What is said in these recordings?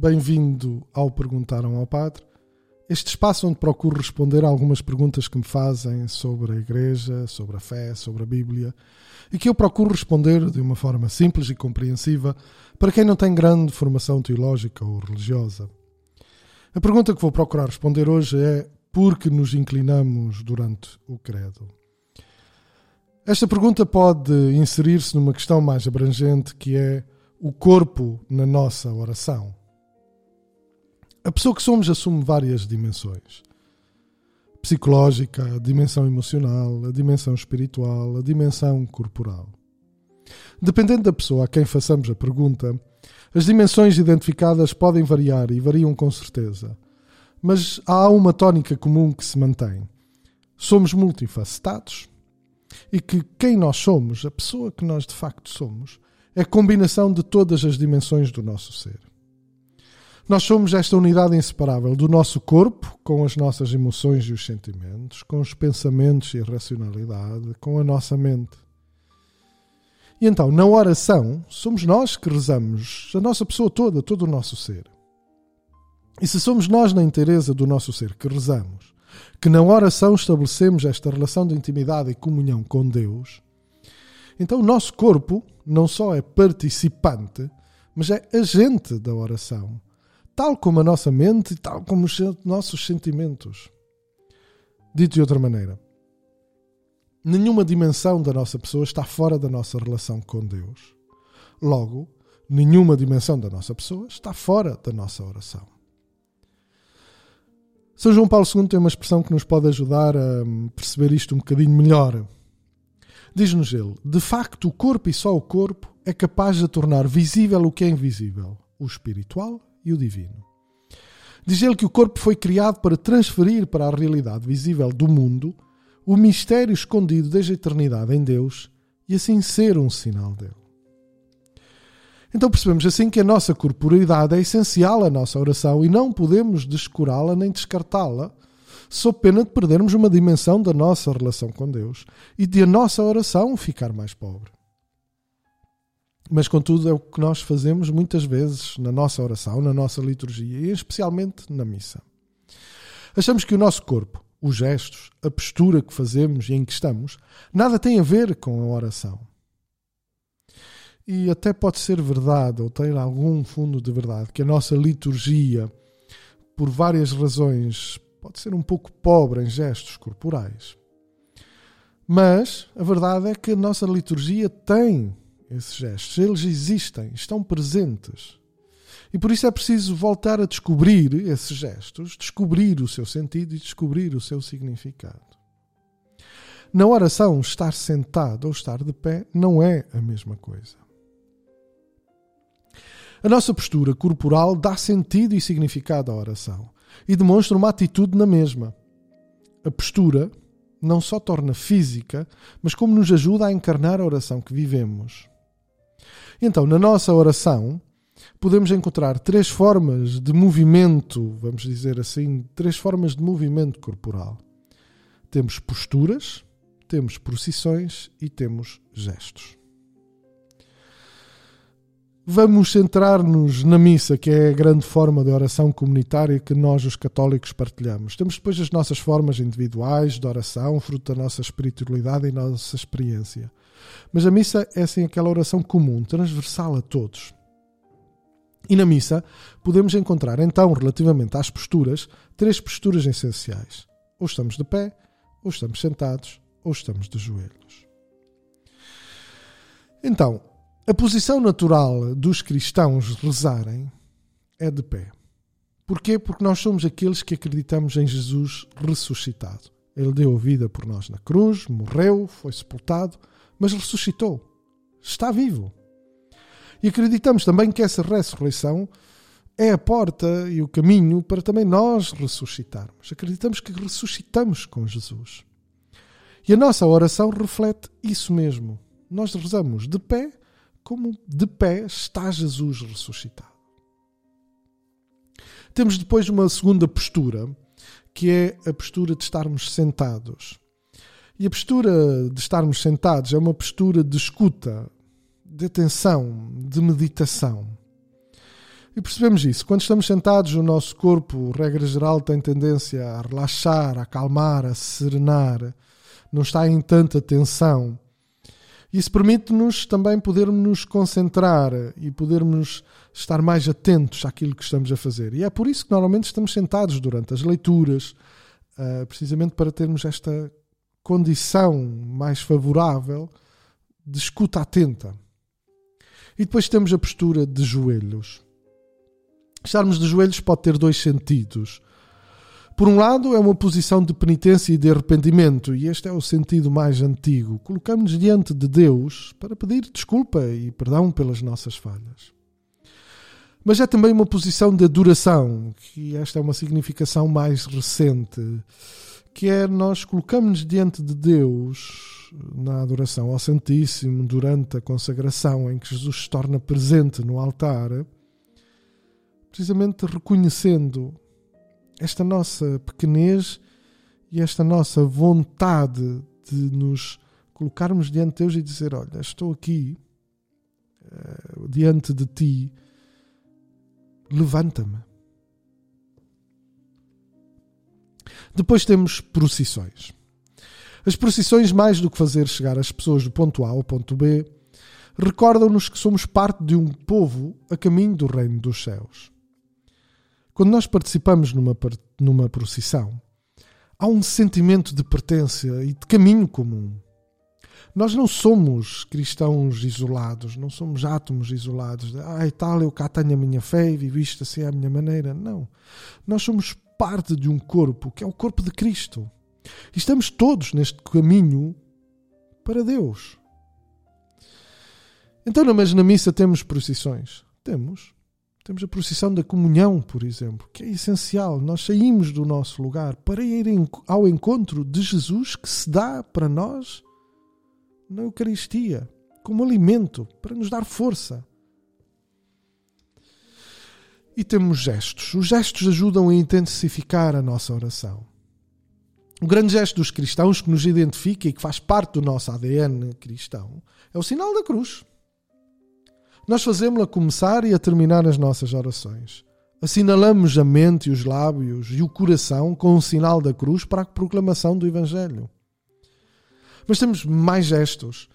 bem-vindo ao Perguntaram ao Padre, este espaço onde procuro responder a algumas perguntas que me fazem sobre a Igreja, sobre a fé, sobre a Bíblia, e que eu procuro responder de uma forma simples e compreensiva para quem não tem grande formação teológica ou religiosa. A pergunta que vou procurar responder hoje é por que nos inclinamos durante o credo? Esta pergunta pode inserir-se numa questão mais abrangente que é o corpo na nossa oração. A pessoa que somos assume várias dimensões: psicológica, a dimensão emocional, a dimensão espiritual, a dimensão corporal. Dependendo da pessoa a quem façamos a pergunta, as dimensões identificadas podem variar e variam com certeza. Mas há uma tónica comum que se mantém. Somos multifacetados e que quem nós somos, a pessoa que nós de facto somos, é a combinação de todas as dimensões do nosso ser. Nós somos esta unidade inseparável do nosso corpo, com as nossas emoções e os sentimentos, com os pensamentos e a racionalidade, com a nossa mente. E então, na oração, somos nós que rezamos, a nossa pessoa toda, todo o nosso ser. E se somos nós, na inteireza do nosso ser, que rezamos, que na oração estabelecemos esta relação de intimidade e comunhão com Deus, então o nosso corpo não só é participante, mas é agente da oração tal como a nossa mente e tal como os nossos sentimentos. Dito de outra maneira, nenhuma dimensão da nossa pessoa está fora da nossa relação com Deus. Logo, nenhuma dimensão da nossa pessoa está fora da nossa oração. São João Paulo II tem uma expressão que nos pode ajudar a perceber isto um bocadinho melhor. Diz-nos ele: De facto, o corpo e só o corpo é capaz de tornar visível o que é invisível, o espiritual e o divino. Diz ele que o corpo foi criado para transferir para a realidade visível do mundo o mistério escondido desde a eternidade em Deus e assim ser um sinal dele. Então percebemos assim que a nossa corporeidade é essencial à nossa oração e não podemos descurá-la nem descartá-la, sob pena de perdermos uma dimensão da nossa relação com Deus e de a nossa oração ficar mais pobre. Mas, contudo, é o que nós fazemos muitas vezes na nossa oração, na nossa liturgia e especialmente na missa. Achamos que o nosso corpo, os gestos, a postura que fazemos e em que estamos, nada tem a ver com a oração. E até pode ser verdade, ou ter algum fundo de verdade, que a nossa liturgia, por várias razões, pode ser um pouco pobre em gestos corporais. Mas a verdade é que a nossa liturgia tem esses gestos. Eles existem, estão presentes. E por isso é preciso voltar a descobrir esses gestos, descobrir o seu sentido e descobrir o seu significado. Na oração, estar sentado ou estar de pé não é a mesma coisa. A nossa postura corporal dá sentido e significado à oração e demonstra uma atitude na mesma. A postura não só torna física, mas como nos ajuda a encarnar a oração que vivemos. Então, na nossa oração, podemos encontrar três formas de movimento, vamos dizer assim, três formas de movimento corporal. Temos posturas, temos procissões e temos gestos. Vamos centrar-nos na missa, que é a grande forma de oração comunitária que nós, os católicos, partilhamos. Temos depois as nossas formas individuais de oração, fruto da nossa espiritualidade e nossa experiência. Mas a missa é assim aquela oração comum, transversal a todos. E na missa podemos encontrar então, relativamente às posturas, três posturas essenciais. Ou estamos de pé, ou estamos sentados, ou estamos de joelhos. Então, a posição natural dos cristãos rezarem é de pé. Porquê? Porque nós somos aqueles que acreditamos em Jesus ressuscitado. Ele deu a vida por nós na cruz, morreu, foi sepultado, mas ressuscitou. Está vivo. E acreditamos também que essa ressurreição é a porta e o caminho para também nós ressuscitarmos. Acreditamos que ressuscitamos com Jesus. E a nossa oração reflete isso mesmo. Nós rezamos de pé, como de pé está Jesus ressuscitado. Temos depois uma segunda postura, que é a postura de estarmos sentados. E a postura de estarmos sentados é uma postura de escuta, de atenção, de meditação. E percebemos isso. Quando estamos sentados, o nosso corpo, regra geral, tem tendência a relaxar, a acalmar, a serenar, não está em tanta tensão. Isso permite-nos também podermos nos concentrar e podermos estar mais atentos àquilo que estamos a fazer. E é por isso que normalmente estamos sentados durante as leituras, uh, precisamente para termos esta condição mais favorável de escuta atenta. E depois temos a postura de joelhos. Estarmos de joelhos pode ter dois sentidos. Por um lado, é uma posição de penitência e de arrependimento, e este é o sentido mais antigo. Colocamos-nos diante de Deus para pedir desculpa e perdão pelas nossas falhas. Mas é também uma posição de adoração, que esta é uma significação mais recente, que é nós colocamos-nos diante de Deus na adoração ao Santíssimo durante a consagração em que Jesus se torna presente no altar, precisamente reconhecendo esta nossa pequenez e esta nossa vontade de nos colocarmos diante de Deus e dizer: Olha, estou aqui uh, diante de ti, levanta-me. Depois temos procissões. As procissões, mais do que fazer chegar as pessoas do ponto A ao ponto B, recordam-nos que somos parte de um povo a caminho do reino dos céus. Quando nós participamos numa, numa procissão, há um sentimento de pertença e de caminho comum. Nós não somos cristãos isolados, não somos átomos isolados. Ah, e tal, eu cá tenho a minha fé e vivo isto assim à minha maneira. Não. Nós somos parte de um corpo que é o corpo de Cristo. E estamos todos neste caminho para Deus. Então, mas na missa temos procissões? Temos. Temos a procissão da comunhão, por exemplo, que é essencial. Nós saímos do nosso lugar para ir ao encontro de Jesus que se dá para nós na Eucaristia, como alimento, para nos dar força. E temos gestos. Os gestos ajudam a intensificar a nossa oração. O grande gesto dos cristãos que nos identifica e que faz parte do nosso ADN cristão é o sinal da cruz. Nós fazemos-la começar e a terminar as nossas orações. Assinalamos a mente e os lábios e o coração com o sinal da cruz para a proclamação do Evangelho. Mas temos mais gestos.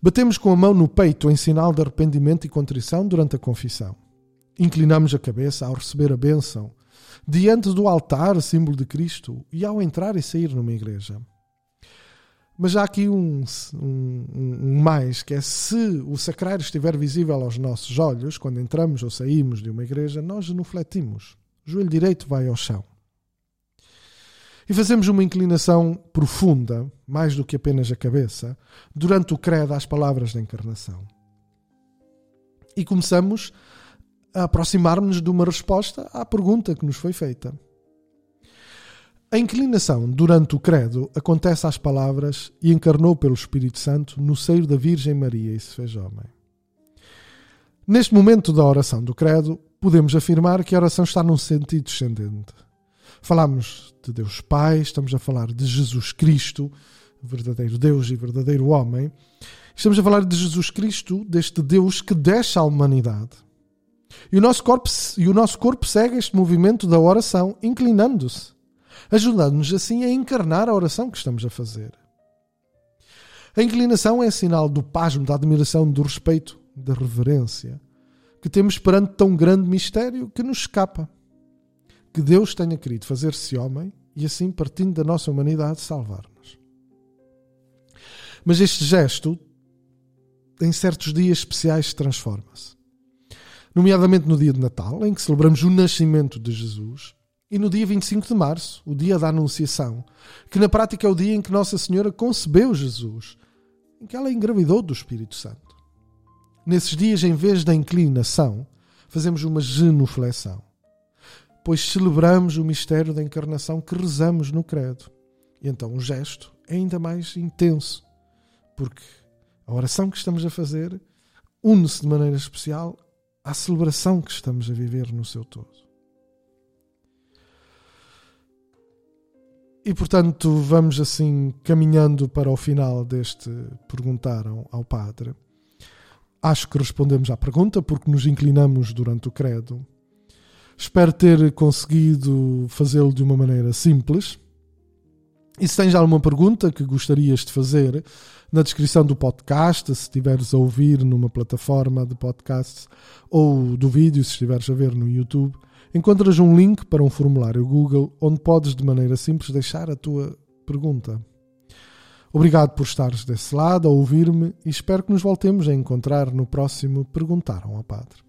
Batemos com a mão no peito em sinal de arrependimento e contrição durante a confissão. Inclinamos a cabeça ao receber a bênção, diante do altar, símbolo de Cristo, e ao entrar e sair numa igreja. Mas há aqui um, um, um, mais, que é se o sacrário estiver visível aos nossos olhos, quando entramos ou saímos de uma igreja, nós genufletimos. O joelho direito vai ao chão. E fazemos uma inclinação profunda, mais do que apenas a cabeça, durante o credo às palavras da encarnação. E começamos a aproximar-nos de uma resposta à pergunta que nos foi feita. A inclinação durante o credo acontece às palavras e encarnou pelo Espírito Santo no seio da Virgem Maria e se fez homem. Neste momento da oração do credo, podemos afirmar que a oração está num sentido descendente. Falamos de Deus Pai, estamos a falar de Jesus Cristo, verdadeiro Deus e verdadeiro homem. Estamos a falar de Jesus Cristo, deste Deus que desce à humanidade. E o nosso corpo, e o nosso corpo segue este movimento da oração, inclinando-se ajudando-nos assim a encarnar a oração que estamos a fazer. A inclinação é sinal do pasmo, da admiração, do respeito, da reverência que temos perante tão grande mistério que nos escapa. Que Deus tenha querido fazer-se homem e assim, partindo da nossa humanidade, salvar-nos. Mas este gesto, em certos dias especiais, transforma-se. Nomeadamente no dia de Natal, em que celebramos o nascimento de Jesus, e no dia 25 de março, o dia da Anunciação, que na prática é o dia em que Nossa Senhora concebeu Jesus, em que ela engravidou do Espírito Santo. Nesses dias, em vez da inclinação, fazemos uma genuflexão, pois celebramos o mistério da encarnação que rezamos no Credo. E então o gesto é ainda mais intenso, porque a oração que estamos a fazer une-se de maneira especial à celebração que estamos a viver no seu todo. E portanto, vamos assim caminhando para o final deste Perguntaram ao Padre. acho que respondemos à pergunta porque nos inclinamos durante o credo. Espero ter conseguido fazê-lo de uma maneira simples. E se tens alguma pergunta que gostarias de fazer, na descrição do podcast, se estiveres a ouvir numa plataforma de podcasts ou do vídeo, se estiveres a ver no YouTube, encontras um link para um formulário Google onde podes de maneira simples deixar a tua pergunta. Obrigado por estares desse lado a ouvir-me e espero que nos voltemos a encontrar no próximo Perguntaram ao Padre.